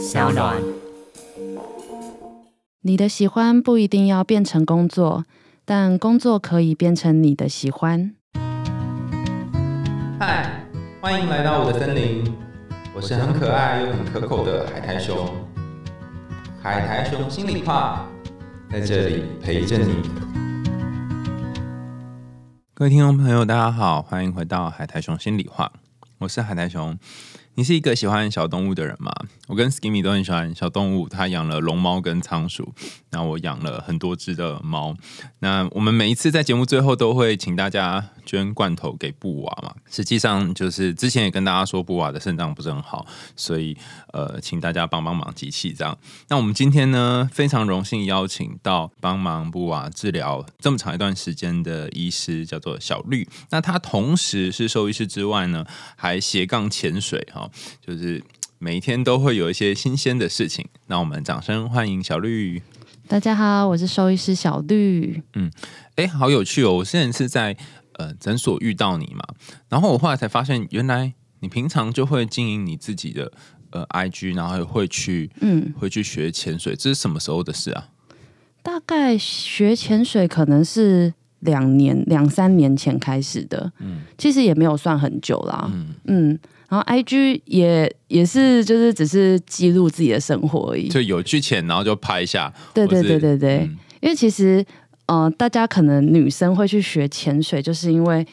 小暖。你的喜欢不一定要变成工作，但工作可以变成你的喜欢。嗨，欢迎来到我的森林，我是很可爱又很可口的海苔熊。海苔熊心里话，在这里陪着你。各位听众朋友，大家好，欢迎回到海苔熊心里话，我是海苔熊。你是一个喜欢小动物的人吗？我跟 Skimmy 都很喜欢小动物，他养了龙猫跟仓鼠，那我养了很多只的猫。那我们每一次在节目最后都会请大家捐罐头给布娃嘛。实际上就是之前也跟大家说布娃的肾脏不是很好，所以呃，请大家帮帮忙集气这样。那我们今天呢，非常荣幸邀请到帮忙布娃治疗这么长一段时间的医师，叫做小绿。那他同时是兽医师之外呢，还斜杠潜水哈，就是。每一天都会有一些新鲜的事情，那我们掌声欢迎小绿。大家好，我是兽医师小绿。嗯，哎，好有趣哦！我现在是在呃诊所遇到你嘛，然后我后来才发现，原来你平常就会经营你自己的呃 IG，然后会去嗯。会去学潜水，这是什么时候的事啊？大概学潜水可能是两年两三年前开始的，嗯，其实也没有算很久啦，嗯。嗯。然后 I G 也也是就是只是记录自己的生活而已，就有去潜，然后就拍一下。对对对对对，因为其实呃，大家可能女生会去学潜水，就是因为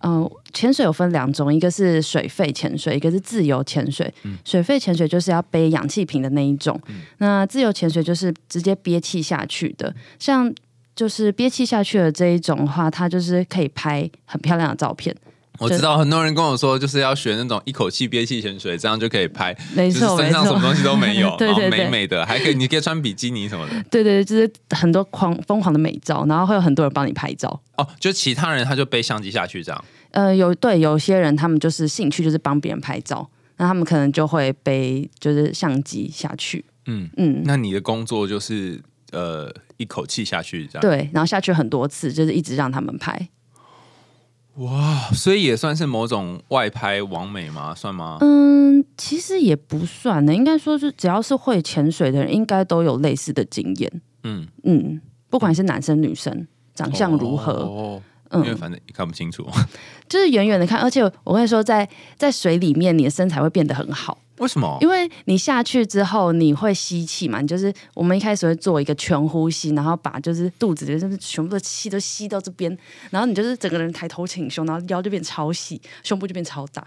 嗯，潜水有分两种，一个是水肺潜水，一个是自由潜水。水肺潜水就是要背氧气瓶的那一种，那自由潜水就是直接憋气下去的。像就是憋气下去的这一种的话，它就是可以拍很漂亮的照片。我知道很多人跟我说，就是要学那种一口气憋气潜水，这样就可以拍，没错，身上什么东西都没有，对对美美的，还可以，你可以穿比基尼什么的，对对对，就是很多狂疯狂的美照，然后会有很多人帮你拍照。哦，就其他人他就背相机下去这样。呃，有对有些人他们就是兴趣就是帮别人拍照，那他们可能就会背就是相机下去。嗯嗯，那你的工作就是呃一口气下去这样，对，然后下去很多次，就是一直让他们拍。哇，所以也算是某种外拍王美吗？算吗？嗯，其实也不算呢。应该说是只要是会潜水的人，应该都有类似的经验。嗯嗯，不管是男生女生，长相如何，哦，因为反正也看不清楚，就是远远的看。而且我跟你说，在在水里面，你的身材会变得很好。为什么？因为你下去之后，你会吸气嘛？你就是我们一开始会做一个全呼吸，然后把就是肚子里就是全部的气都吸到这边，然后你就是整个人抬头挺胸，然后腰就变超细，胸部就变超大。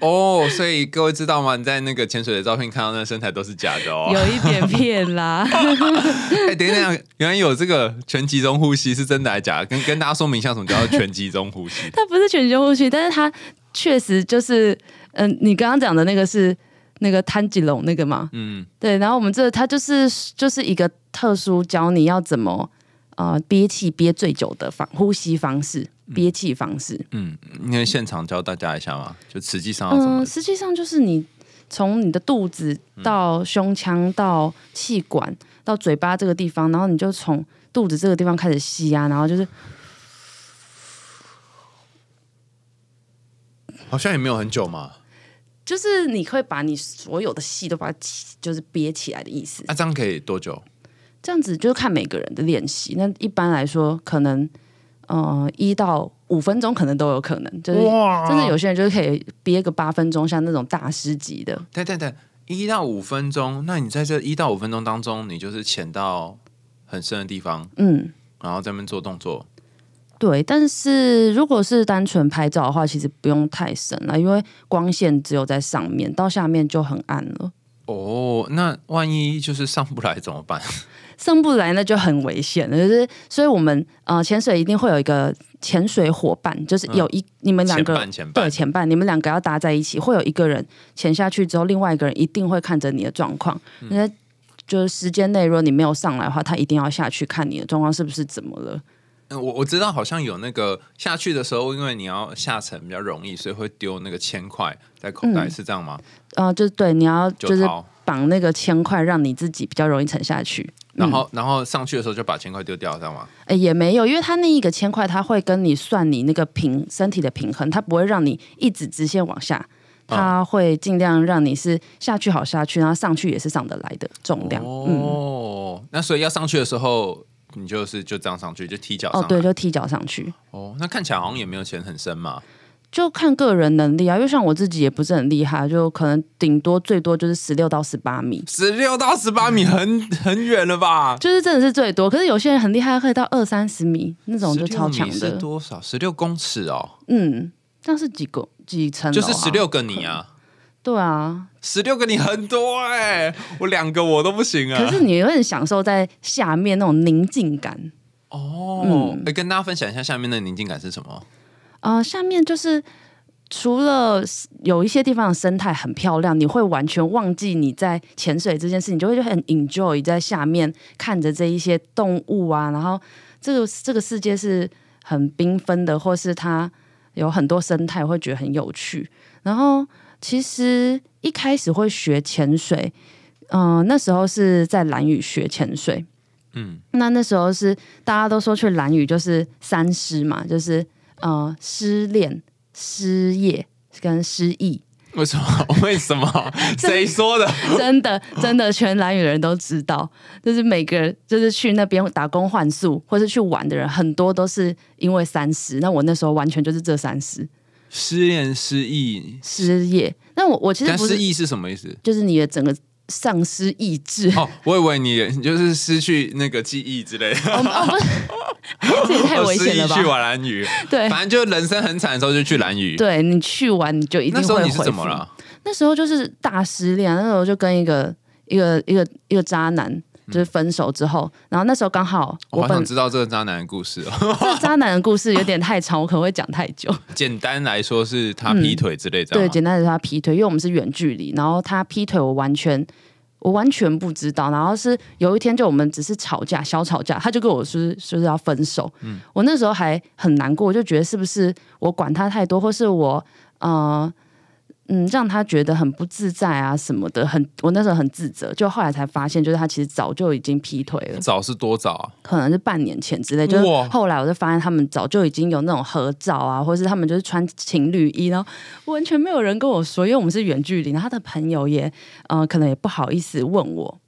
哦，所以各位知道吗？你在那个潜水的照片看到那身材都是假的哦，有一点骗啦。哎，等一下，原来有这个全集中呼吸是真的还是假？跟跟大家说明一下什么叫做全集中呼吸。它不是全集中呼吸，但是它确实就是。嗯，你刚刚讲的那个是那个摊吉龙那个嘛？嗯，对。然后我们这它就是就是一个特殊教你要怎么啊憋气憋最久的方呼吸方式，憋气方式。嗯，你可以现场教大家一下嘛？就实际上嗯，实际上就是你从你的肚子到胸腔到气管到嘴巴这个地方，然后你就从肚子这个地方开始吸啊，然后就是好像也没有很久嘛。就是你会把你所有的气都把它就是憋起来的意思。那这样可以多久？这样子就是看每个人的练习。那一般来说，可能呃一到五分钟可能都有可能。就是真的有些人就是可以憋个八分钟，像那种大师级的。对对对，一到五分钟。那你在这一到五分钟当中，你就是潜到很深的地方，嗯，然后在那边做动作。对，但是如果是单纯拍照的话，其实不用太深了，因为光线只有在上面，到下面就很暗了。哦，那万一就是上不来怎么办？上不来那就很危险了。就是，所以我们呃潜水一定会有一个潜水伙伴，就是有一你们两个对前半，你们两个要搭在一起，会有一个人潜下去之后，另外一个人一定会看着你的状况。那就是时间内，如果你没有上来的话，他一定要下去看你的状况是不是怎么了。我我知道好像有那个下去的时候，因为你要下沉比较容易，所以会丢那个铅块在口袋，是这样吗？啊，就是对，你要就是绑那个铅块，让你自己比较容易沉下去。然后，然后上去的时候就把铅块丢掉，知道吗？哎，也没有，因为它那一个铅块，它会跟你算你那个平身体的平衡，它不会让你一直直线往下。它会尽量让你是下去好下去，然后上去也是上得来的重量。嗯，哦，那所以要上去的时候，你就是就这样上去，就踢脚上。对，就踢脚上去，哦，那看起来好像也没有潜很深嘛。就看个人能力啊。因为像我自己也不是很厉害，就可能顶多最多就是十六到十八米。十六到十八米很 很远了吧？就是真的是最多，可是有些人很厉害，可以到二三十米那种就超强的。多少？十六公尺哦，嗯，那是几个几层啊？就是十六个你啊，对啊，十六个你很多哎、我两个我都不行啊。可是你有点享受在下面那种宁静感。哦，嗯哎、跟大家分享一下下面的宁静感是什么？呃，下面就是除了有一些地方的生态很漂亮，你会完全忘记你在潜水这件事，你就会很 enjoy 在下面看着这一些动物啊，然后这个这个世界是很缤纷的，或是它有很多生态，会觉得很有趣。然后其实一开始会学潜水，嗯、那时候是在蓝屿学潜水。嗯，那那时候是大家都说去蓝屿就是三师嘛，就是呃失恋、失业跟失忆，为什么？为什么？谁说的？真的真的全蓝屿的人都知道，就是每个人就是去那边打工换宿或是去玩的人，很多都是因为三失。那我那时候完全就是这三失失恋、失忆，失业。那我我其实不是，失忆是什么意思？就是你的整个丧失意志。哦，我以为你你就是失去那个记忆之类的，哦哦不是，这也太危险了吧失？去玩蓝鱼，对反正就人生很惨的时候就去蓝鱼。对，你去玩你就一定会那时候你是。怎么了？那时候就是大失恋，那时候就跟一个一个一个一个渣男。就是分手之后，然后那时候刚好我本我知道这个渣男的故事哦。这渣男的故事有点太长，我可能会讲太久。简单来说是他劈腿之类的、对，简单的说他劈腿，因为我们是远距离，然后他劈腿，我完全我完全不知道。然后是有一天，就我们只是吵架，小吵架，他就跟我说说是要分手。我那时候还很难过，我就觉得是不是我管他太多，或是我呃嗯让他觉得很不自在啊什么的，很我那时候很自责。就后来才发现，就是他其实早就已经劈腿了。早是多早啊？可能是半年前之类，就是后来我就发现他们早就已经有那种合照啊，或是他们就是穿情侣衣，然后完全没有人跟我说，因为我们是远距离，然后他的朋友也呃可能也不好意思问我，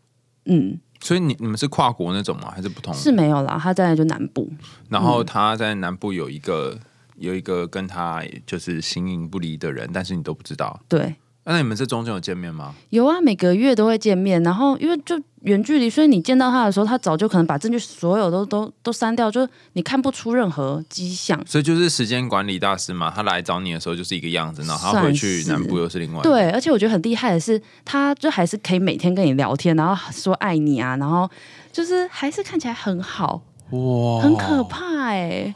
嗯，所以你你们是跨国那种吗？还是不同？是没有啦，他在就南部，然后他在南部有一个有一个跟他就是形影不离的人，但是你都不知道。对，那你们这中间有见面吗？有啊，每个月都会见面，然后因为就远距离，所以你见到他的时候，他早就可能把证据所有都都都删掉，就你看不出任何迹象。所以就是时间管理大师嘛，他来找你的时候就是一个样子，然后他回去是南部又是另外。，对，而且我觉得很厉害的是，他就还是可以每天跟你聊天，然后说爱你啊，然后就是还是看起来很好，哇很可。怕哎、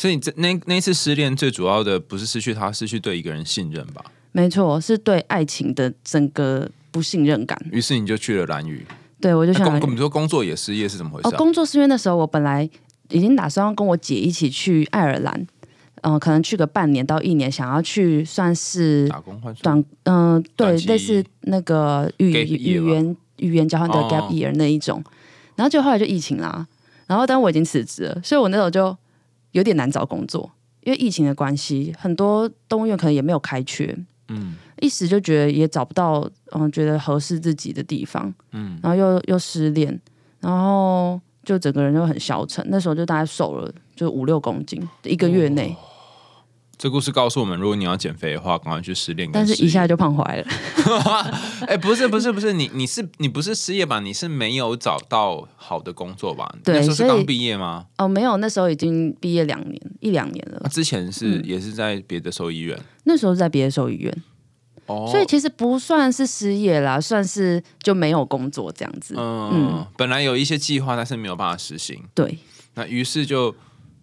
所以这那那一次失恋最主要的不是失去他，失去对一个人信任吧？没错，是对爱情的整个不信任感。于是你就去了蓝屿。对我就想那工，你说工作也失业是怎么回哦，事、啊？工作是因为那时候我本来已经打算要跟我姐一起去爱尔兰，嗯、可能去个半年到一年，想要去算是打工换宿短，嗯、对类似那个语语言语言交换的哦 gap year 那一种，然后就后来就疫情啦，然后但我已经辞职了，所以我那时候就有点难找工作，因为疫情的关系，很多动物园可能也没有开缺，嗯。一时就觉得也找不到嗯觉得合适自己的地方，嗯，然后又又失恋，然后就整个人就很消沉，那时候就大概瘦了就五六公斤，一个月内，这故事告诉我们，如果你要减肥的话，赶快去失恋但是。一下就胖回来了。哎、不是不是不是，你你是你不是失业吧？你是没有找到好的工作吧？对那时候是刚毕业吗？哦，没有，那时候已经毕业两年，一两年了那、。之前是、嗯也是在别的兽医院那时候是在别的兽医院，哦，所以其实不算是失业啦，算是就没有工作这样子。嗯，本来有一些计划，但是没有办法实行，对那于是就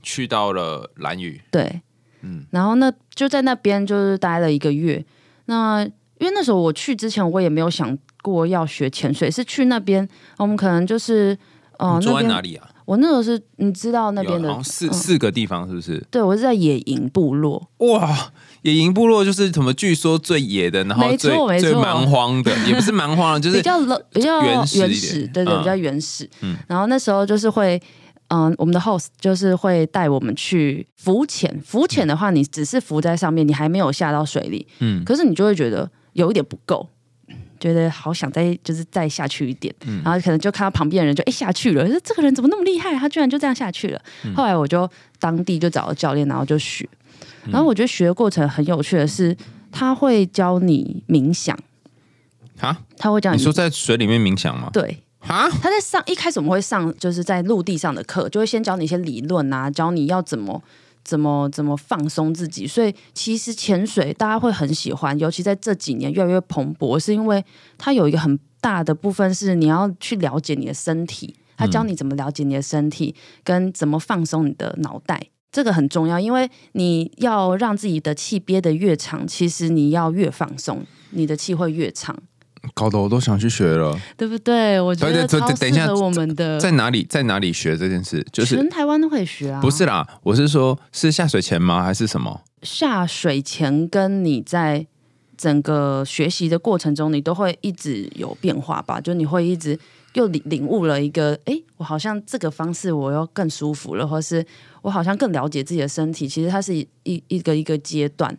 去到了蓝屿。对，嗯然后那就在那边就是待了一个月。那因为那时候我去之前，我也没有想过要学潜水，是去那边，我们可能就是呃你住，在哪里啊？我那时候是你知道那边的四、嗯四个地方，是不是？对我是在野营部落，哇，野营部落就是什么？据说最野的，然后没错最没错最蛮荒的，也不是蛮荒的，就是比较冷比较原始对对，嗯比较原始。嗯然后那时候就是会嗯，我们的 host 就是会带我们去浮潜。浮潜的话，你只是浮在上面，你还没有下到水里，嗯，可是你就会觉得有一点不够，觉得好想再就是再下去一点，嗯然后可能就看到旁边的人就哎下去了，说这个人怎么那么厉害，他居然就这样下去了。后来我就当地就找了教练，然后就学。然后我觉得学的过程很有趣的是，他会教你冥想啊，他会教你说在水里面冥想吗？对。啊！他在上一开始我们会上就是在陆地上的课，就会先教你一些理论啊，教你要怎么怎么怎么放松自己。所以其实潜水大家会很喜欢，尤其在这几年越来越蓬勃，是因为它有一个很大的部分是你要去了解你的身体，他教你怎么了解你的身体，跟怎么放松你的脑袋，这个很重要，因为你要让自己的气憋得越长，其实你要越放松，你的气会越长。搞得我都想去学了，对不对？我觉得超适合我们的。在哪里？在哪里学这件事？就是全台湾都可以学啊。不是啦，我是说，是下水前吗？还是什么？下水前跟你在整个学习的过程中，你都会一直有变化吧？就你会一直又领领悟了一个，哎，我好像这个方式我又更舒服了，或是我好像更了解自己的身体。其实它是一一个一个阶段。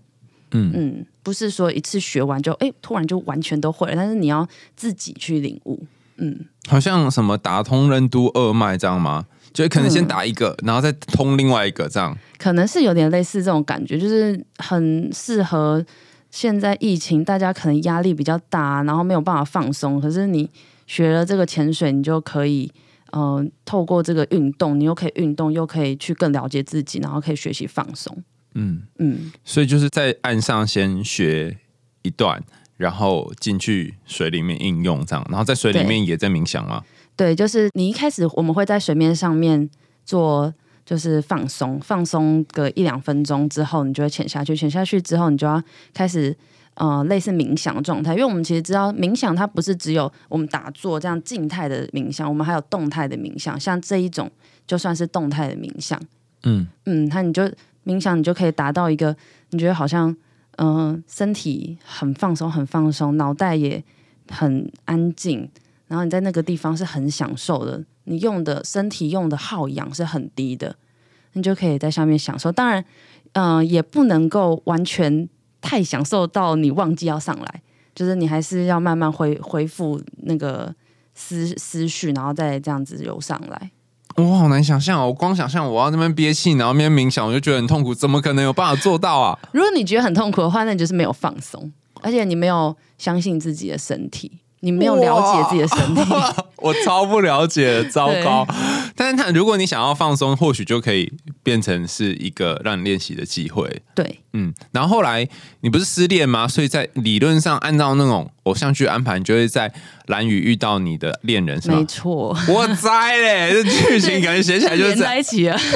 嗯嗯，不是说一次学完就哎，突然就完全都会了，但是你要自己去领悟。嗯，好像什么打通任督二脉这样吗？就可能先打一个，然后再通另外一个这样。可能是有点类似这种感觉，就是很适合现在疫情，大家可能压力比较大，然后没有办法放松。可是你学了这个潜水，你就可以嗯，透过这个运动，你又可以运动，又可以去更了解自己，然后可以学习放松。嗯嗯，所以就是在岸上先学一段，然后进去水里面应用这样，然后在水里面也在冥想吗？对，就是你一开始我们会在水面上面做，就是放松，放松个一两分钟之后，你就会潜下去，潜下去之后，你就要开始呃类似冥想的状态，因为我们其实知道冥想它不是只有我们打坐这样静态的冥想，我们还有动态的冥想，像这一种就算是动态的冥想。嗯嗯，那你就。冥想，你就可以达到一个你觉得好像嗯身体很放松，很放松，脑袋也很安静，然后你在那个地方是很享受的，你用的身体用的耗氧是很低的，你就可以在下面享受。当然，嗯，也不能够完全太享受到你忘记要上来，就是你还是要慢慢恢恢复那个思思绪，然后再这样子游上来。我好难想象哦！我光想象我要那边憋气，然后那边冥想，我就觉得很痛苦。怎么可能有办法做到啊？如果你觉得很痛苦的话，那你就是没有放松，而且你没有相信自己的身体。你没有了解自己的身体，我超不了解，糟糕。但是，他如果你想要放松，或许就可以变成是一个让你练习的机会。对，嗯。然后后来你不是失恋吗？所以在理论上，按照那种偶像剧安排，你就会在蓝雨遇到你的恋人，是吗？没错。我猜嘞，这剧情感觉写起来就是在一起啊。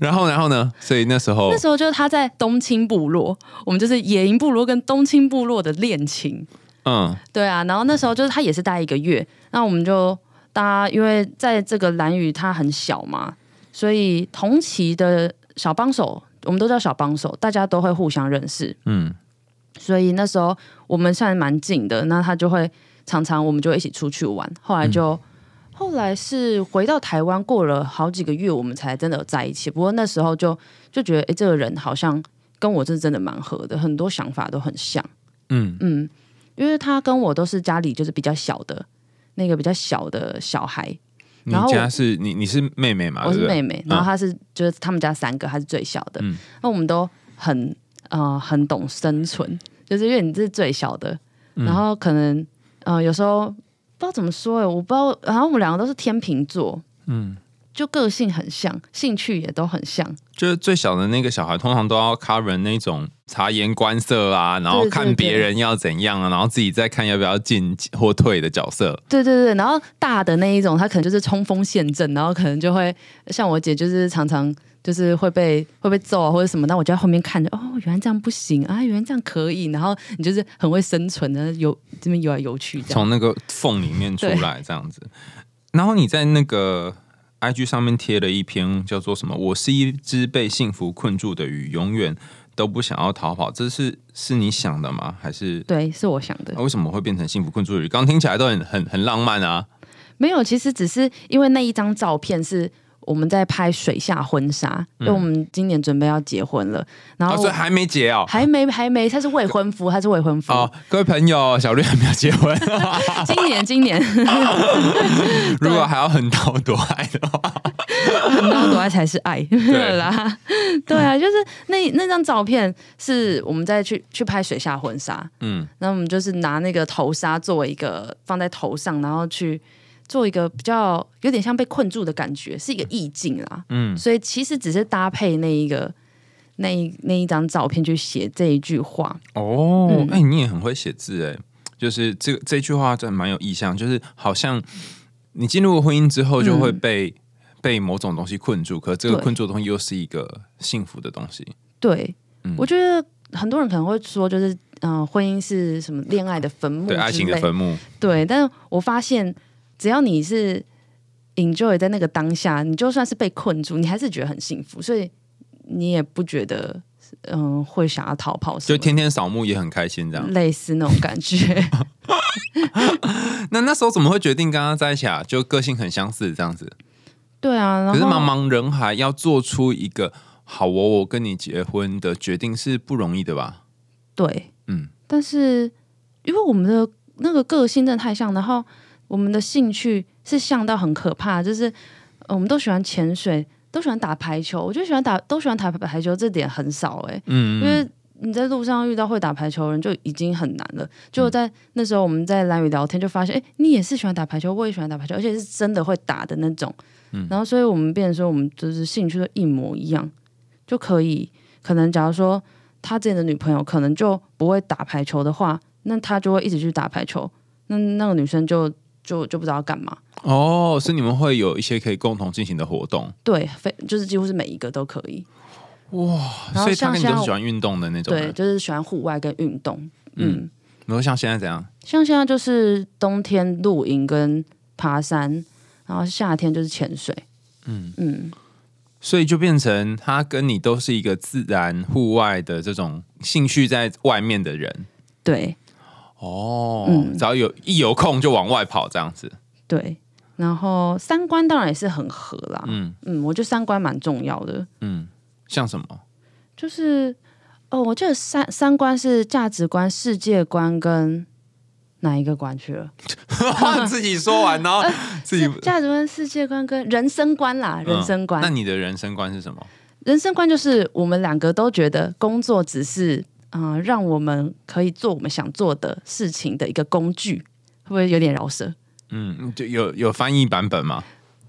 然后，然后呢？所以那时候，那时候就是他在东青部落，我们就是野营部落跟东青部落的恋情。嗯，对啊，然后那时候就是他也是待一个月，那我们就大家因为在这个蓝屿它很小嘛，所以同期的小帮手我们都叫小帮手，大家都会互相认识，嗯，所以那时候我们算蛮近的，那他就会常常我们就一起出去玩，后来就后来是回到台湾过了好几个月，我们才真的在一起。不过那时候就就觉得，哎，这个人好像跟我是真的蛮合的，很多想法都很像，嗯。嗯。因为他跟我都是家里就是比较小的那个比较小的小孩，你家是你你是妹妹嘛？我是妹妹，然后他是就是他们家三个，他是最小的。嗯那我们都很呃很懂生存，就是因为你是最小的，然后可能呃有时候不知道怎么说哎，我不知道，然后我们两个都是天秤座，嗯。就个性很像，兴趣也都很像。就是最小的那个小孩，通常都要 cover 那种察言观色啊，然后看别人要怎样啊，然后自己再看要不要进或退的角色。对对对，然后大的那一种，他可能就是冲锋陷阵，然后可能就会像我姐，就是常常就是会被会被揍啊或者什么，那我就在后面看着，哦，原来这样不行啊，原来这样可以，然后你就是很会生存的，游这边游来游去，从那个缝里面出来这样子，然后你在那个。I G 上面贴了一篇叫做什么？我是一只被幸福困住的鱼，永远都不想要逃跑。这是是你想的吗？还是对，是我想的。为什么会变成幸福困住的鱼？刚听起来都很很很浪漫啊。没有，其实只是因为那一张照片是我们在拍水下婚纱，因为我们今年准备要结婚了，然后哦，所以还没结哦。还没还没，他是未婚夫，他是未婚夫。哦，各位朋友，小绿还没有结婚，今年今年 如果还要横刀夺爱的话，很多多爱才是爱，没有 啦。对啊，就是那那张照片是我们在去去拍水下婚纱，嗯，那我们就是拿那个头纱作为一个放在头上，然后去做一个比较有点像被困住的感觉，是一个意境啦。嗯所以其实只是搭配那一个那一那一张照片去写这一句话。哦，嗯哎、你也很会写字哎，就是这这句话真的蛮有意象，就是好像你进入婚姻之后就会被、被某种东西困住，可这个困住的东西又是一个幸福的东西。对，嗯我觉得很多人可能会说，就是嗯、呃婚姻是什么恋爱的坟墓，对，爱情的坟。墓，对，但是我发现，只要你是 enjoy 在那个当下，你就算是被困住，你还是觉得很幸福，所以你也不觉得嗯、会想要逃跑就天天扫墓也很开心这样。类似那种感觉。那那时候怎么会决定跟他在一起啊？就个性很相似这样子。对啊，可是茫茫人海要做出一个好我我跟你结婚的决定是不容易的吧？对，嗯，但是因为我们的那个个性真的太像，然后我们的兴趣是像到很可怕，就是、呃我们都喜欢潜水，都喜欢打排球。我就喜欢打，都喜欢打排球，这点很少哎、嗯，因为你在路上遇到会打排球的人就已经很难了。就在那时候我们在蓝宇聊天，就发现哎、你也是喜欢打排球，我也喜欢打排球，而且是真的会打的那种。然后所以我们变成说，我们就是兴趣都一模一样，就可以可能假如说他自己的女朋友可能就不会打排球的话，那他就会一直去打排球，那那个女生就就就不知道要干嘛。哦，是你们会有一些可以共同进行的活动，对，非就是几乎是每一个都可以。哇所以他跟你都是喜欢运动的那种对，人。就是喜欢户外跟运动。嗯，你说像现在怎样？像现在就是冬天露营跟爬山，然后夏天就是潜水。嗯嗯，所以就变成他跟你都是一个自然户外的这种兴趣在外面的人对哦，嗯只要有一有空就往外跑这样子。对。然后三观当然也是很合啦。嗯嗯，我觉得三观蛮重要的。嗯，像什么？就是哦，我记得三三观是价值观、世界观跟哪一个关去了？自己说完，然后自己是价值观、世界观跟人生观啦，人生观。嗯那你的人生观是什么？人生观就是我们两个都觉得工作只是嗯、呃让我们可以做我们想做的事情的一个工具，会不会有点饶舌？嗯，就有有翻译版本吗？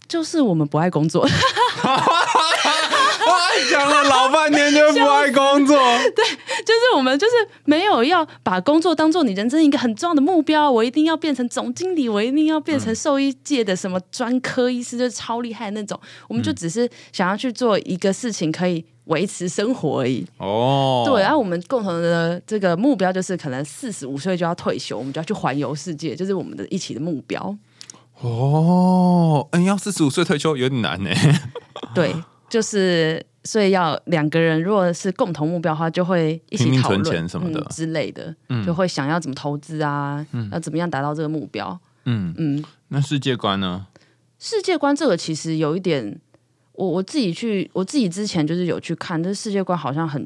就是我们不爱工作，哇，讲了老半天就不爱工作，对就是我们就是没有要把工作当做你人生一个很重要的目标。我一定要变成总经理，我一定要变成兽医界的什么专科医师，就是超厉害的那种。我们就只是想要去做一个事情，可以维持生活而已。哦，对，然后我们共同的这个目标就是，可能四十五岁就要退休，我们就要去环游世界，就是我们的一起的目标。哦，嗯，要四十五岁退休有点难呢。对，就是所以要两个人，如果是共同目标的话，就会一起讨论钱什么的嗯、之类的，就会想要怎么投资啊，要怎么样达到这个目标。嗯，嗯，那世界观呢？世界观这个其实有一点，我我自己去，我自己之前就是有去看，这世界观好像很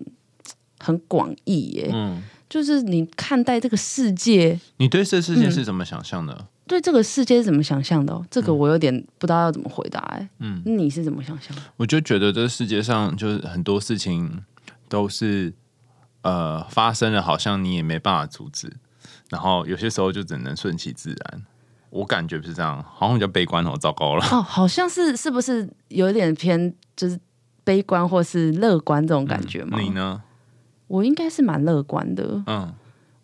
很广义耶，嗯，就是你看待这个世界。你对这世界是怎么想象的？对这个世界是怎么想象的、哦？这个我有点不知道要怎么回答哎。嗯嗯，你是怎么想象的？我就觉得这世界上就是很多事情都是呃发生了，好像你也没办法阻止，然后有些时候就只能顺其自然。我感觉不是这样，好像比较悲观哦，糟糕了。哦，好像是是不是有点偏就是悲观或是乐观这种感觉吗？你呢？我应该是蛮乐观的。嗯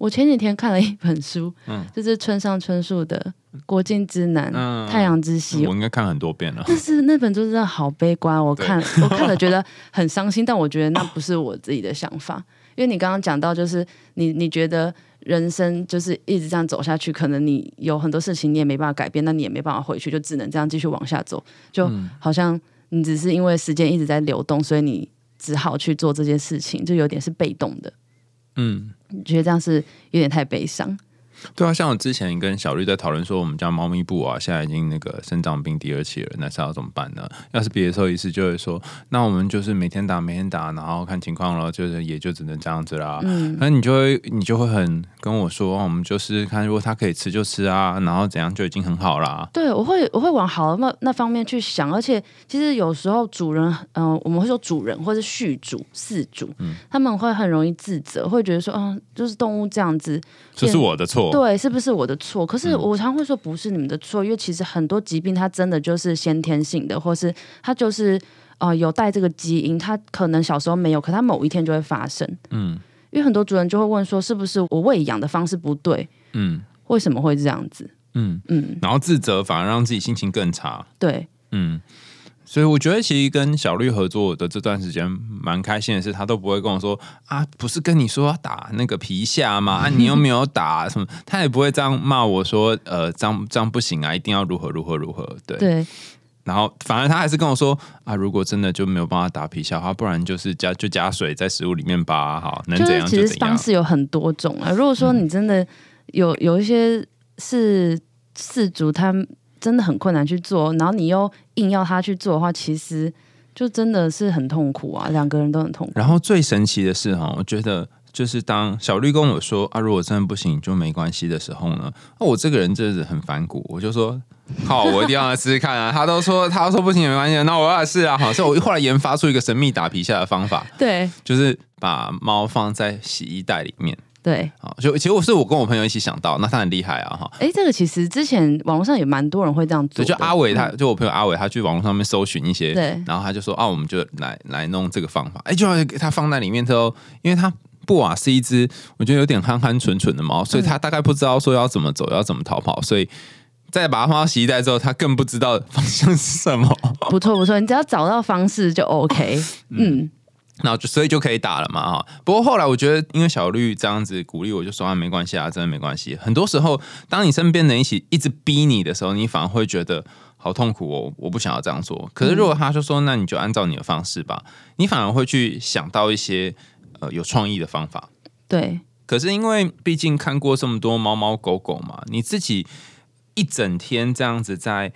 我前几天看了一本书，嗯。就是村上春树的《国境之南》嗯。太阳之西》我应该看很多遍了。但是那本书真的好悲观，我看我看了觉得很伤心，但我觉得那不是我自己的想法，因为你刚刚讲到，就是你你觉得人生就是一直这样走下去，可能你有很多事情你也没办法改变，那你也没办法回去，就只能这样继续往下走，就好像你只是因为时间一直在流动，所以你只好去做这件事情，就有点是被动的，嗯，你觉得这样是有点太悲伤。对啊，像我之前跟小绿在讨论说，我们家猫咪布啊，现在已经那个生长病第二期了，那是要怎么办呢？要是别的兽医师就会说，那我们就是每天打，每天打，然后看情况了，就是也就只能这样子啦。嗯，那你就会你就会很跟我说，我们就是看如果它可以吃就吃啊，然后怎样就已经很好啦。对，我会我会往好的那那方面去想，而且其实有时候主人，嗯，我们会说主人或是续主、饲主，嗯，他们会很容易自责，会觉得说，嗯，就是动物这样子，这是我的错。对，是不是我的错？可是我常会说不是你们的错，因为其实很多疾病它真的就是先天性的，或是它就是呃有带这个基因，它可能小时候没有，可它某一天就会发生。嗯，因为很多主人就会问说，是不是我喂养的方式不对？嗯，为什么会这样子？嗯嗯，然后自责反而让自己心情更差。对，嗯。所以我觉得，其实跟小绿合作的这段时间蛮开心的是，他都不会跟我说啊，不是跟你说要打那个皮下吗？啊，你又没有打什么，他也不会这样骂我说，呃，这样这样不行啊，一定要如何如何如何。对对。然后反而他还是跟我说啊，如果真的就没有办法打皮下的话，不然就是加就加水在食物里面吧，好，能怎样就怎样。其实方式有很多种啊。如果说你真的有有一些是四足，他。真的很困难去做，然后你又硬要他去做的话，其实就真的是很痛苦啊，两个人都很痛苦。然后最神奇的是哈，我觉得就是当小绿跟我说啊，如果真的不行就没关系的时候呢，那我这个人真的是很反骨，我就说好，我一定要来试试看啊。他都说他说不行也没关系，那我要试啊。好，所以我后来研发出一个神秘打皮下的方法，对，就是把猫放在洗衣袋里面。对，好，就其实我是我跟我朋友一起想到，那他很厉害啊，哈。哎，这个其实之前网络上也蛮多人会这样做，就阿伟，他就我朋友阿伟，他去网络上面搜寻一些，对，然后他就说啊，我们就来来弄这个方法，哎，就他放在里面之后，因为他布瓦是一只我觉得有点憨憨蠢蠢的猫，所以他大概不知道说要怎么走，要怎么逃跑，所以再把它放到洗衣袋之后，他更不知道方向是什么。不错不错，你只要找到方式就 OK，嗯。然后就所以就可以打了嘛哈。不过后来我觉得，因为小绿这样子鼓励我，就说啊没关系啊，真的没关系。很多时候，当你身边的人一起一直逼你的时候，你反而会觉得好痛苦哦，我不想要这样做。可是如果他就说，那你就按照你的方式吧，你反而会去想到一些呃有创意的方法。对。可是因为毕竟看过这么多猫猫狗狗嘛，你自己一整天这样子在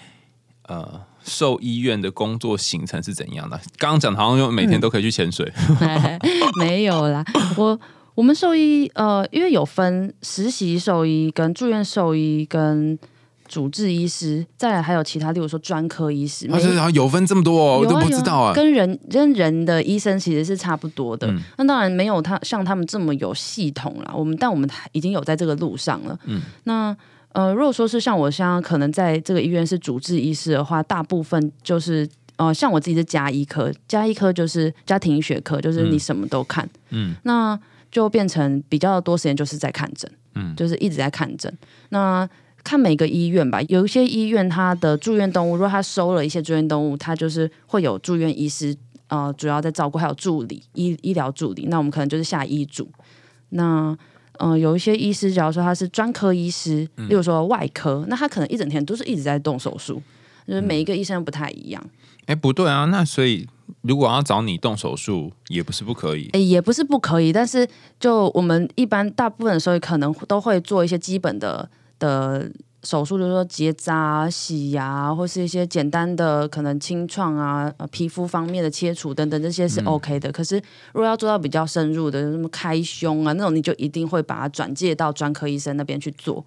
呃。兽医院的工作行程是怎样的？刚刚讲好像就每天都可以去潜水，没有啦。我我们兽医呃，因为有分实习兽医、跟住院兽医、跟主治医师，再来还有其他，例如说专科医师。啊，是啊，有分这么多，哦，我都不知道啊。跟人跟人的医生其实是差不多的。那当然没有他像他们这么有系统了。我们但我们已经有在这个路上了。嗯，那。呃，如果说是像我现在可能在这个医院是主治医师的话，大部分就是呃，像我自己是加医科，加医科就是家庭医学科，就是你什么都看，嗯，那就变成比较多时间就是在看诊，嗯，就是一直在看诊。那看每个医院吧，有一些医院它的住院动物，如果他收了一些住院动物，他就是会有住院医师呃，主要在照顾，还有助理医医疗助理，那我们可能就是下医嘱，那。嗯，有一些医师，假如说他是专科医师，例如说外科，那他可能一整天都是一直在动手术，就是每一个医生不太一样。哎，不对啊，那所以如果要找你动手术，也不是不可以。哎，也不是不可以，但是就我们一般大部分的时候，可能都会做一些基本的的。手术就是说结扎、洗牙，或是一些简单的可能清创啊、皮肤方面的切除等等，这些是 OK 的。可是如果要做到比较深入的，什么开胸啊那种，你就一定会把它转介到专科医生那边去做。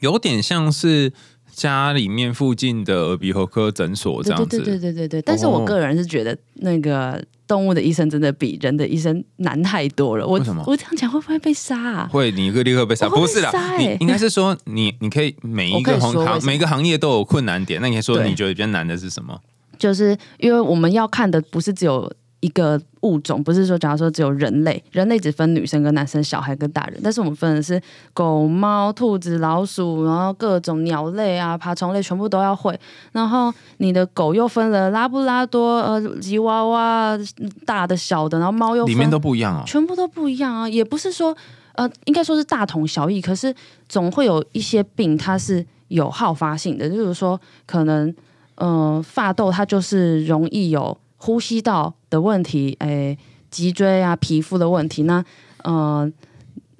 有点像是家里面附近的耳鼻喉科诊所这样子。对对对对对对。但是我个人是觉得那个。动物的医生真的比人的医生难太多了。为什么？我这样讲会不会被杀啊？会，你会立刻被杀。不是的，你应该是说你，你可以每一个行每个行业都有困难点。那你说你觉得比较难的是什么？就是因为我们要看的不是只有。一个物种不是说，假如说只有人类，人类只分女生跟男生、小孩跟大人，但是我们分的是狗、猫、兔子、老鼠，然后各种鸟类啊、爬虫类全部都要会。然后你的狗又分了拉布拉多、呃吉娃娃，大的、小的，然后猫又里面都不一样啊，全部都不一样啊，也不是说呃，应该说是大同小异，可是总会有一些病它是有好发性的，就是说可能呃发痘它就是容易有。呼吸道的问题，诶，脊椎啊，皮肤的问题，那呃，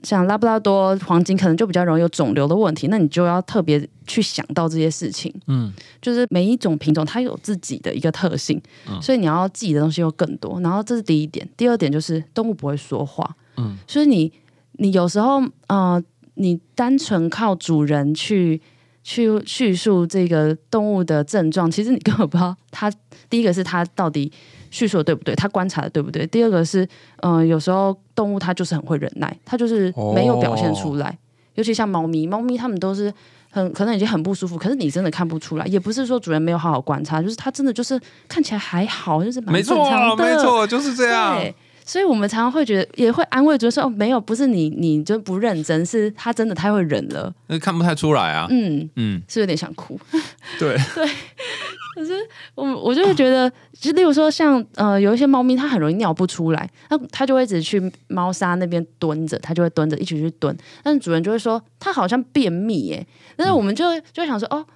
像拉布拉多、黄金，可能就比较容易有肿瘤的问题，那你就要特别去想到这些事情。嗯，就是每一种品种它有自己的一个特性，所以你要记的东西又更多。然后这是第一点，第二点就是动物不会说话。嗯，所以你你有时候呃，你单纯靠主人去去叙述这个动物的症状，其实你根本不知道它第一个是它到底。叙述的对不对？它观察的对不对？第二个是，嗯，有时候动物它就是很会忍耐，它就是没有表现出来。尤其像猫咪，猫咪它们都是很可能已经很不舒服，可是你真的看不出来。也不是说主人没有好好观察，就是它真的就是看起来还好，就是没错，没错，就是这样。所以我们常常会觉得，也会安慰主人说：“哦，没有，不是你，你就不认真，是他真的太会忍了。”那看不太出来啊。嗯嗯，是有点想哭。对 对。可是我我就会觉得，就例如说像呃有一些猫咪，它很容易尿不出来，那它就会一直去猫砂那边蹲着，它就会蹲着一起去蹲，但是主人就会说它好像便秘耶，但是我们就就会想说哦。嗯，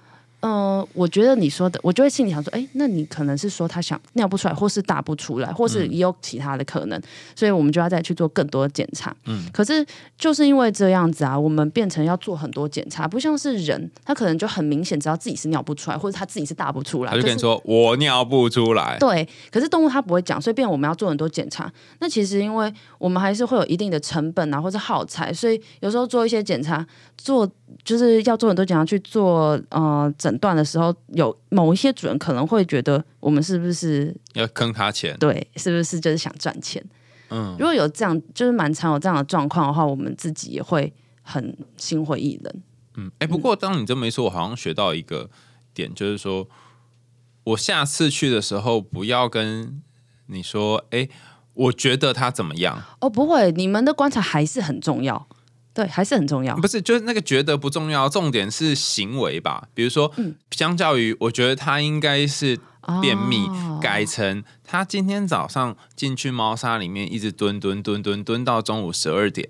我觉得你说的，我就会心里想说，哎，那你可能是说他想尿不出来，或是大不出来，或是也有其他的可能，所以我们就要再去做更多的检查。嗯，可是就是因为这样子啊，我们变成要做很多检查，不像是人，他可能就很明显知道自己是尿不出来，或者他自己是大不出来，他就跟你说我尿不出来。对，可是动物它不会讲，所以变我们要做很多检查。那其实因为我们还是会有一定的成本啊，或者耗材，所以有时候做一些检查，做就是要做很多检查去做呃。诊断的时候，有某一些主人可能会觉得我们是不是要坑他钱？对，是不是就是想赚钱？嗯，如果有这样，就是蛮常有这样的状况的话，我们自己也会很心灰意冷。嗯，哎，不过当你这么一说，我好像学到一个点，就是说我下次去的时候，不要跟你说，哎，我觉得他怎么样？哦，不会，你们的观察还是很重要。对，还是很重要。不是，就是那个觉得不重要，重点是行为吧。比如说，相较于我觉得他应该是便秘，改成他今天早上进去猫砂里面一直蹲蹲蹲蹲蹲到中午十二点，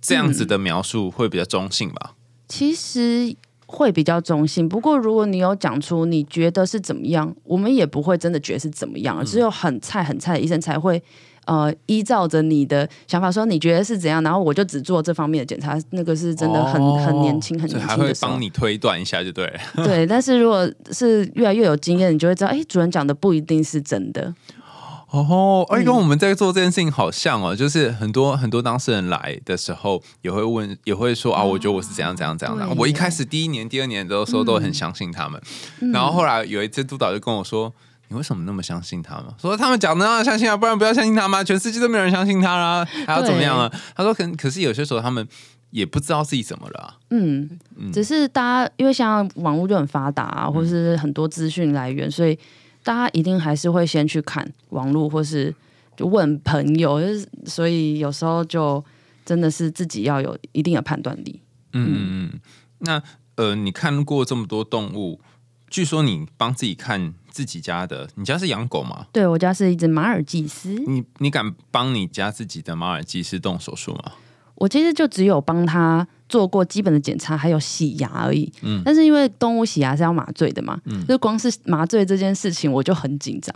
这样子的描述会比较中性吧？其实会比较中性。不过如果你有讲出你觉得是怎么样，我们也不会真的觉得是怎么样，只有很菜很菜的医生才会。呃，依照着你的想法说，你觉得是怎样，然后我就只做这方面的检查。那个是真的很很年轻，很年轻的时候，帮你推断一下就对。对，但是如果是越来越有经验，你就会知道，哎，主人讲的不一定是真的。哦，而且跟我们在做这件事情好像哦，就是很多很多当事人来的时候，也会问，也会说啊，我觉得我是怎样怎样怎样的。我一开始第一年、第二年的时候都很相信他们，然后后来有一次督导就跟我说。你为什么那么相信他们？说他们讲的要相信啊，不然不要相信他吗？全世界都没有人相信他啦，还要怎么样啊？他说可可是有些时候他们也不知道自己怎么了。嗯，只是大家因为像网络就很发达啊，或是很多资讯来源，所以大家一定还是会先去看网络，或是就问朋友。就是所以有时候就真的是自己要有一定的判断力。嗯嗯嗯。那呃，你看过这么多动物，据说你帮自己看。自己家的，你家是养狗吗？对我家是一只马尔济斯。你你敢帮你家自己的马尔济斯动手术吗？我其实就只有帮他做过基本的检查，还有洗牙而已。嗯，但是因为动物洗牙是要麻醉的嘛，嗯，就光是麻醉这件事情我就很紧张。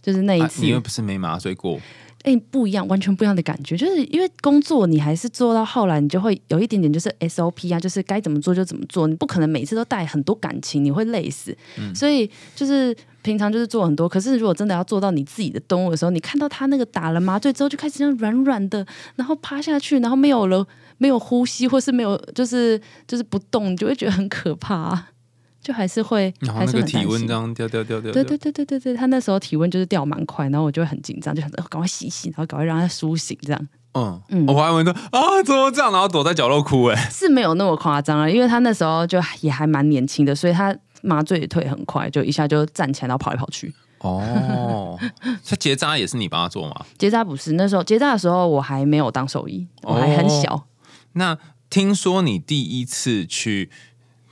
就是那一次，因为不是没麻醉过。哎，不一样，完全不一样的感觉。就是因为工作，你还是做到后来，你就会有一点点就是 SOP 啊，就是该怎么做就怎么做。你不可能每次都带很多感情，你会累死。所以就是平常就是做很多。可是如果真的要做到你自己的动物的时候，你看到它那个打了麻醉之后，就开始这样软软的，然后趴下去，然后没有了，没有呼吸，或是没有，就是就是不动，你就会觉得很可怕。就还是会，然后那个体温这样掉掉掉掉，对对对对对对，他那时候体温就是掉蛮快，然后我就会很紧张，就想着赶快洗洗，然后赶快让他苏醒这样。嗯嗯，我还闻到啊，怎么这样？然后躲在角落哭，哎，是没有那么夸张啊，因为他那时候就也还蛮年轻的，所以他麻醉退很快，就一下就站起来，然后跑来跑去。哦，他结扎也是你帮他做吗？结扎不是，那时候结扎的时候我还没有当兽医，我还很小。那听说你第一次去。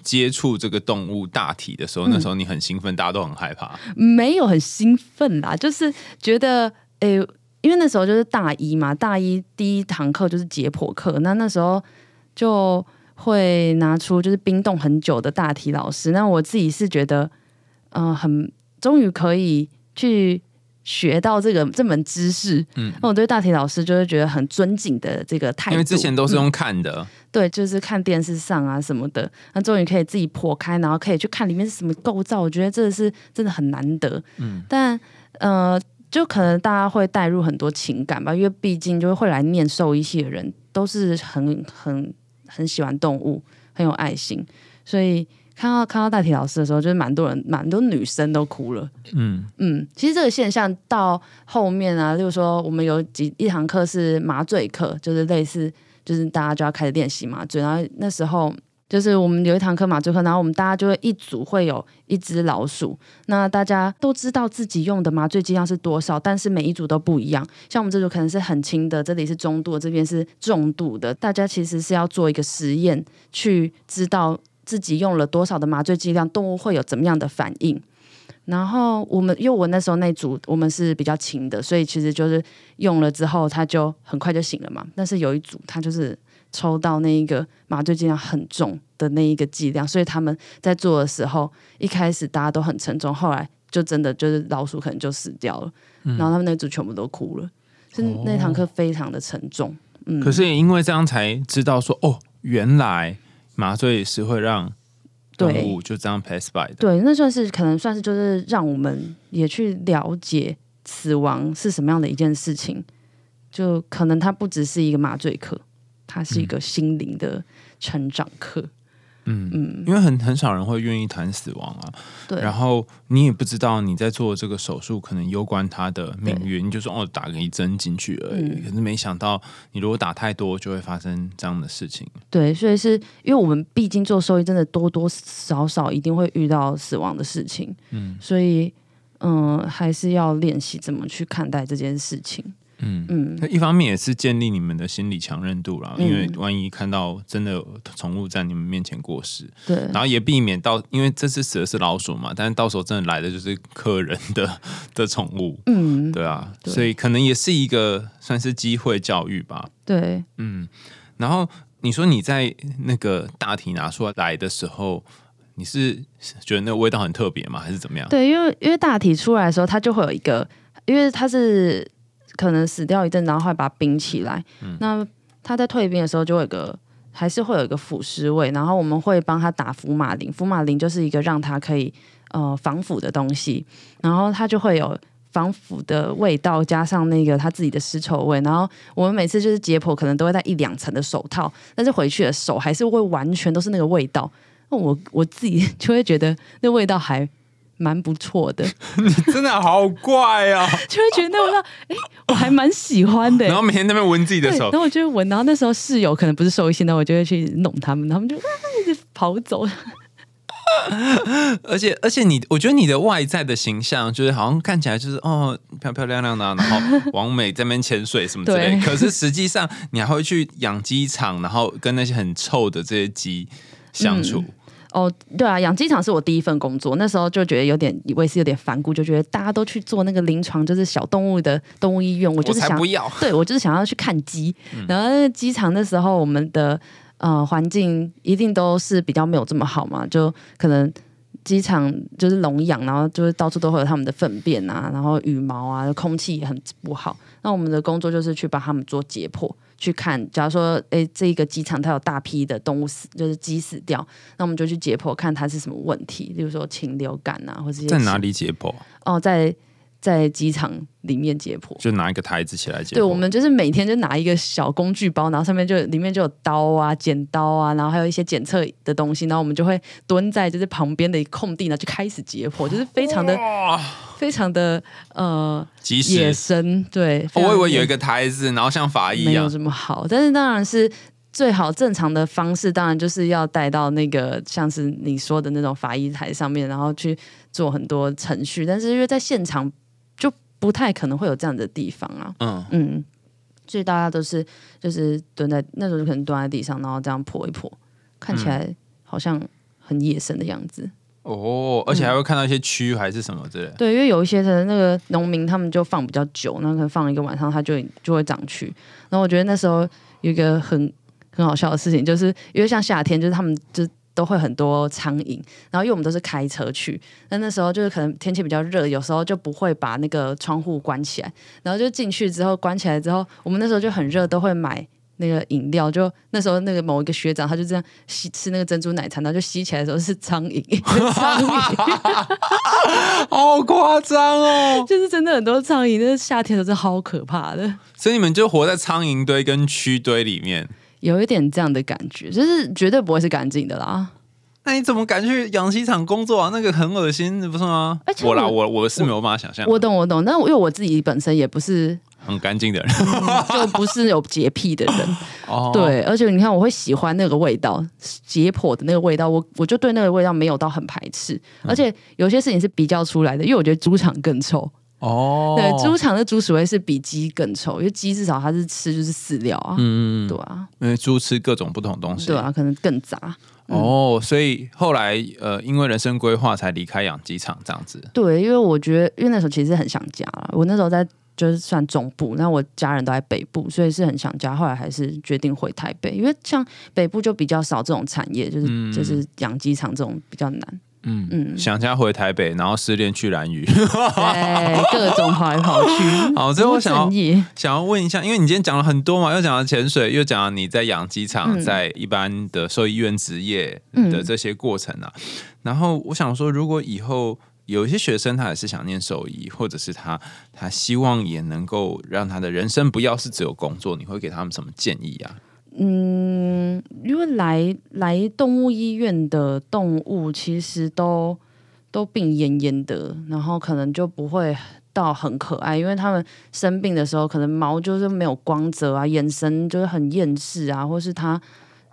接触这个动物大体的时候，那时候你很兴奋，大家都很害怕。没有很兴奋啦，就是觉得，诶，因为那时候就是大一嘛，大一第一堂课就是解剖课，那那时候就会拿出就是冰冻很久的大体老师。那我自己是觉得，嗯，很终于可以去学到这个这门知识。嗯，那我对大体老师就是觉得很尊敬的这个态度，因为之前都是用看的，对，就是看电视上啊什么的，那终于可以自己破开，然后可以去看里面是什么构造，我觉得这是真的很难得。嗯，但呃，就可能大家会带入很多情感吧，因为毕竟就是会来念兽医系的人都是很很很喜欢动物，很有爱心，所以。看到看到大体老师的时候，就是蛮多人，蛮多女生都哭了。嗯嗯，其实这个现象到后面啊，就是说我们有几一堂课是麻醉课，就是类似，就是大家就要开始练习麻醉。然后那时候就是我们有一堂课麻醉课，然后我们大家就会一组会有一只老鼠。那大家都知道自己用的麻醉剂量是多少，但是每一组都不一样。像我们这组可能是很轻的，这里是中度，这边是重度的。大家其实是要做一个实验，去知道。自己用了多少的麻醉剂量，动物会有怎么样的反应？然后我们，因为我那时候那组我们是比较轻的，所以其实就是用了之后，它就很快就醒了嘛。但是有一组，它就是抽到那一个麻醉剂量很重的那一个剂量，所以他们在做的时候，一开始大家都很沉重，后来就真的就是老鼠可能就死掉了，然后他们那组全部都哭了，是那堂课非常的沉重。嗯，可是也因为这样才知道说，哦，原来。麻醉是会让动物就这样 pass by 的，对，那算是可能算是就是让我们也去了解死亡是什么样的一件事情，就可能它不只是一个麻醉课，它是一个心灵的成长课。嗯嗯，因为很很少人会愿意谈死亡啊，对。然后你也不知道你在做这个手术可能攸关他的命运，你就说哦打个一针进去而已，可是没想到你如果打太多就会发生这样的事情。对，所以是因为我们毕竟做兽医，真的多多少少一定会遇到死亡的事情，嗯，所以嗯还是要练习怎么去看待这件事情。嗯嗯，那一方面也是建立你们的心理强韧度啦，因为万一看到真的宠物在你们面前过世，对，然后也避免到，因为这次死的是老鼠嘛，但是到时候真的来的就是客人的 的宠物，嗯，对啊，所以可能也是一个算是机会教育吧，对，嗯，然后你说你在那个大体拿出来的时候，你是觉得那个味道很特别吗？还是怎么样？对，因为因为大体出来的时候，它就会有一个，因为它是。可能死掉一阵，然后会把它冰起来。那它在退冰的时候，就会有个还是会有一个腐尸味。然后我们会帮他打福马林，福马林就是一个让它可以呃防腐的东西。然后它就会有防腐的味道，加上那个他自己的尸臭味。然后我们每次就是解剖，可能都会戴一两层的手套，但是回去的手还是会完全都是那个味道。那我我自己就会觉得那味道还。蛮不错的，你真的好怪啊！就会觉得那味道，哎，我还蛮喜欢的。然后每天那边闻自己的手，然后我就闻。然后那时候室友可能不是兽医，现在我就会去弄他们，他们就一直跑走。而且而且你，我觉得你的外在的形象就是好像看起来就是哦漂漂亮亮的，然后王美在那边潜水什么之类。可是实际上你还会去养鸡场，然后跟那些很臭的这些鸡相处。哦，对啊，养鸡场是我第一份工作，那时候就觉得有点，以为是有点反骨，就觉得大家都去做那个临床，就是小动物的动物医院，我就是想，对我就是想要去看鸡。然后鸡场那时候我们的呃环境一定都是比较没有这么好嘛，就可能机场就是笼养，然后就是到处都会有他们的粪便啊，然后羽毛啊，空气也很不好。那我们的工作就是去帮他们做解剖。去看，假如说，诶，这一个机场它有大批的动物死，就是鸡死掉，那我们就去解剖，看它是什么问题，例如说禽流感啊，或者在哪里解剖？哦，在在机场里面解剖，就拿一个台子起来解剖。对，我们就是每天就拿一个小工具包，然后上面就里面就有刀啊、剪刀啊，然后还有一些检测的东西，然后我们就会蹲在就是旁边的空地呢，就开始解剖，就是非常的。非常的呃野生，对，我以为有一个台子，然后像法医一样，没有这么好。但是当然是最好正常的方式，当然就是要带到那个像是你说的那种法医台上面，然后去做很多程序。但是因为在现场就不太可能会有这样的地方啊，嗯嗯，所以大家都是就是蹲在那时候就可能蹲在地上，然后这样破一破，看起来好像很野生的样子。哦，而且还会看到一些蛆还是什么之类。对，因为有一些的那个农民，他们就放比较久，那可能放一个晚上，它就就会长蛆。然后我觉得那时候有一个很很好笑的事情，就是因为像夏天，就是他们就都会很多苍蝇，然后因为我们都是开车去，那那时候就是可能天气比较热，有时候就不会把那个窗户关起来，然后就进去之后关起来之后，我们那时候就很热，都会买。那个饮料，就那时候那个某一个学长，他就这样吸吃那个珍珠奶茶，然后就吸起来的时候是苍蝇，苍蝇，好夸张哦！就是真的很多苍蝇，那是夏天的时候好可怕的。所以你们就活在苍蝇堆跟蛆堆里面，有一点这样的感觉，就是绝对不会是干净的啦。那你怎么敢去养鸡场工作啊？那个很恶心，不是吗？我啦，我我是没有办法想象。我懂，我懂，但因为我自己本身也不是。很干净的人，就不是有洁癖的人。哦，对，而且你看，我会喜欢那个味道，解剖的那个味道，我我就对那个味道没有到很排斥。而且有些事情是比较出来的，因为我觉得猪场更臭。哦，对，猪场的猪屎味是比鸡更臭，因为鸡至少它是吃就是饲料啊，嗯，对啊，因为猪吃各种不同东西，对啊，可能更杂。哦，所以后来呃，因为人生规划才离开养鸡场这样子。对，因为我觉得，因为那时候其实很想家了，我那时候在。就是算中部，那我家人都在北部，所以是很想家。后来还是决定回台北，因为像北部就比较少这种产业，就是就是养鸡场这种比较难。嗯嗯，想家回台北，然后失恋去蓝屿，对，各种跑来跑去。好，最后想要想要问一下，因为你今天讲了很多嘛，又讲了潜水，又讲了你在养鸡场，在一般的兽医院职业的这些过程啊。然后我想说，如果以后。有一些学生，他也是想念兽医，或者是他他希望也能够让他的人生不要是只有工作。你会给他们什么建议啊？嗯，因为来来动物医院的动物其实都都病恹恹的，然后可能就不会到很可爱，因为他们生病的时候，可能毛就是没有光泽啊，眼神就是很厌世啊，或是它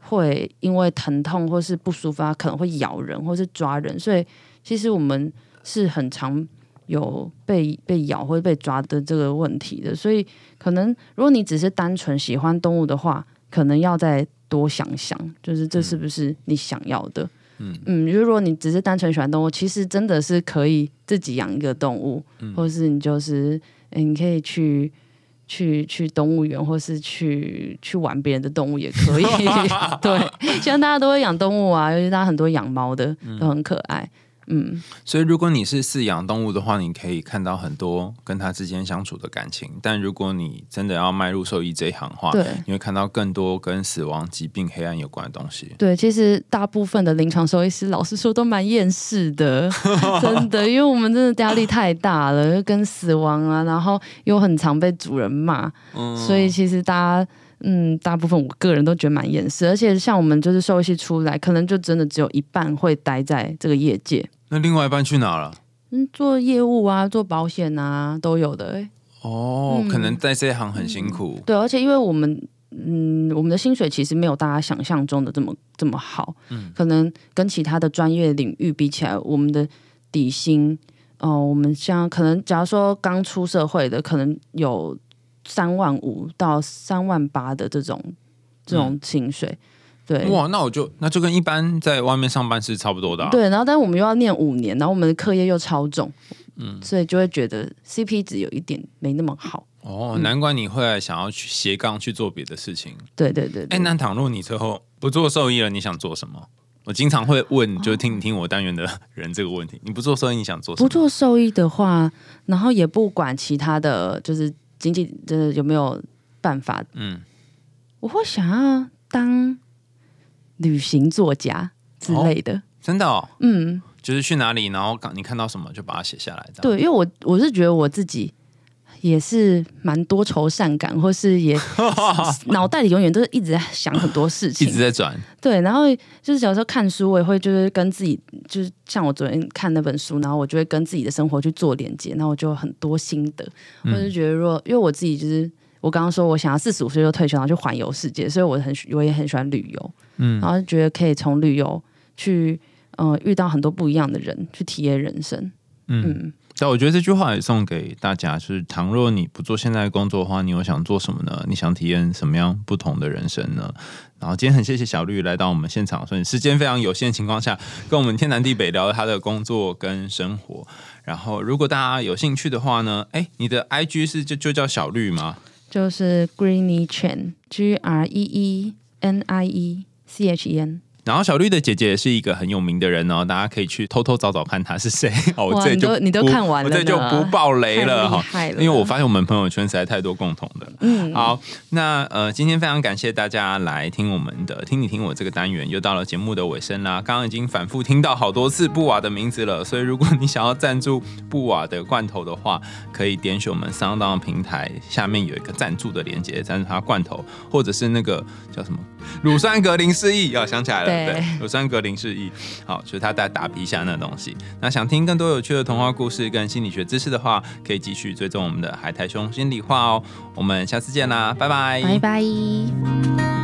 会因为疼痛或是不舒服，可能会咬人或是抓人，所以其实我们。是很常有被 被咬或者被抓的这个问题的，所以可能如果你只是单纯喜欢动物的话，可能要再多想想，就是这是不是你想要的？嗯嗯，如果你只是单纯喜欢动物，其实真的是可以自己养一个动物，或是你就是你可以去去去动物园，或是去去玩别人的动物也可以。对，现在大家都会养动物啊，尤其大家很多养猫的都很可爱。嗯，所以如果你是饲养动物的话，你可以看到很多跟它之间相处的感情。但如果你真的要迈入兽医这一行的话，对，你会看到更多跟死亡、疾病、黑暗有关的东西。对，其实大部分的临床兽医师，老实说都蛮厌世的，真的，因为我们真的压力太大了，跟死亡啊，然后又很常被主人骂，所以其实大家。嗯，大部分我个人都觉得蛮厌世，而且像我们就是兽医系出来，可能就真的只有一半会待在这个业界。那另外一半去哪了？嗯，做业务啊，做保险啊，都有的。哎，哦，可能在这一行很辛苦。对，而且因为我们，嗯，我们的薪水其实没有大家想象中的这么这么好。嗯，可能跟其他的专业领域比起来，我们的底薪，哦，我们像可能假如说刚出社会的，可能有。三万五到三万八的这种这种薪水，对哇，那我就那就跟一般在外面上班是差不多的。对，然后但是我们又要念五年，然后我们的课业又超重，嗯，所以就会觉得 CP 值有一点没那么好。哦，难怪你会想要去斜杠去做别的事情。对对对，哎，那倘若你最后不做兽医了，你想做什么？我经常会问，就是听听我单元的 人这个问题。你不做兽医，你想做？什么？不做兽医的话，然后也不管其他的就是。经济真的有没有办法？嗯，我会想要当旅行作家之类的，真的哦。嗯，就是去哪里，然后你看到什么就把它写下来。对，因为我我是觉得我自己。也是蛮多愁善感，或是也 脑袋里永远都是一直在想很多事情，一直在转。对，然后就是小时候看书，我也会就是跟自己，就是像我昨天看那本书，然后我就会跟自己的生活去做连接，然后我就很多心得。我就觉得，说因为我自己就是我刚刚说我想要四十五岁就退休，然后去环游世界，所以我很我也很喜欢旅游，嗯，然后觉得可以从旅游去呃遇到很多不一样的人，去体验人生，嗯。但我觉得这句话也送给大家，就是倘若你不做现在的工作的话，你又想做什么呢？你想体验什么样不同的人生呢？然后今天很谢谢小绿来到我们现场，所以时间非常有限的情况下，跟我们天南地北聊他的工作跟生活。然后如果大家有兴趣的话呢，哎，你的 I G 是就就叫小绿吗？就是 Greeny Chen，G R E E N I E C H E N。然后小绿的姐姐是一个很有名的人哦，大家可以去偷偷找找看她是谁。哦，我这就你都看完了，我这就不爆雷了哈，因为我发现我们朋友圈实在太多共同的。嗯，好，那呃，今天非常感谢大家来听我们的“听你听我”这个单元，又到了节目的尾声啦。刚刚已经反复听到好多次布瓦的名字了，所以如果你想要赞助布瓦的罐头的话，可以点选我们上当平台下面有一个赞助的链接，赞助他罐头，或者是那个叫什么 乳酸格林示意，要想起来了。对，乳酸格林示意，好，就是他在打皮下那东西。那想听更多有趣的童话故事跟心理学知识的话，可以继续追踪我们的海苔兄心里话哦。我们下次见啦，拜拜，拜拜。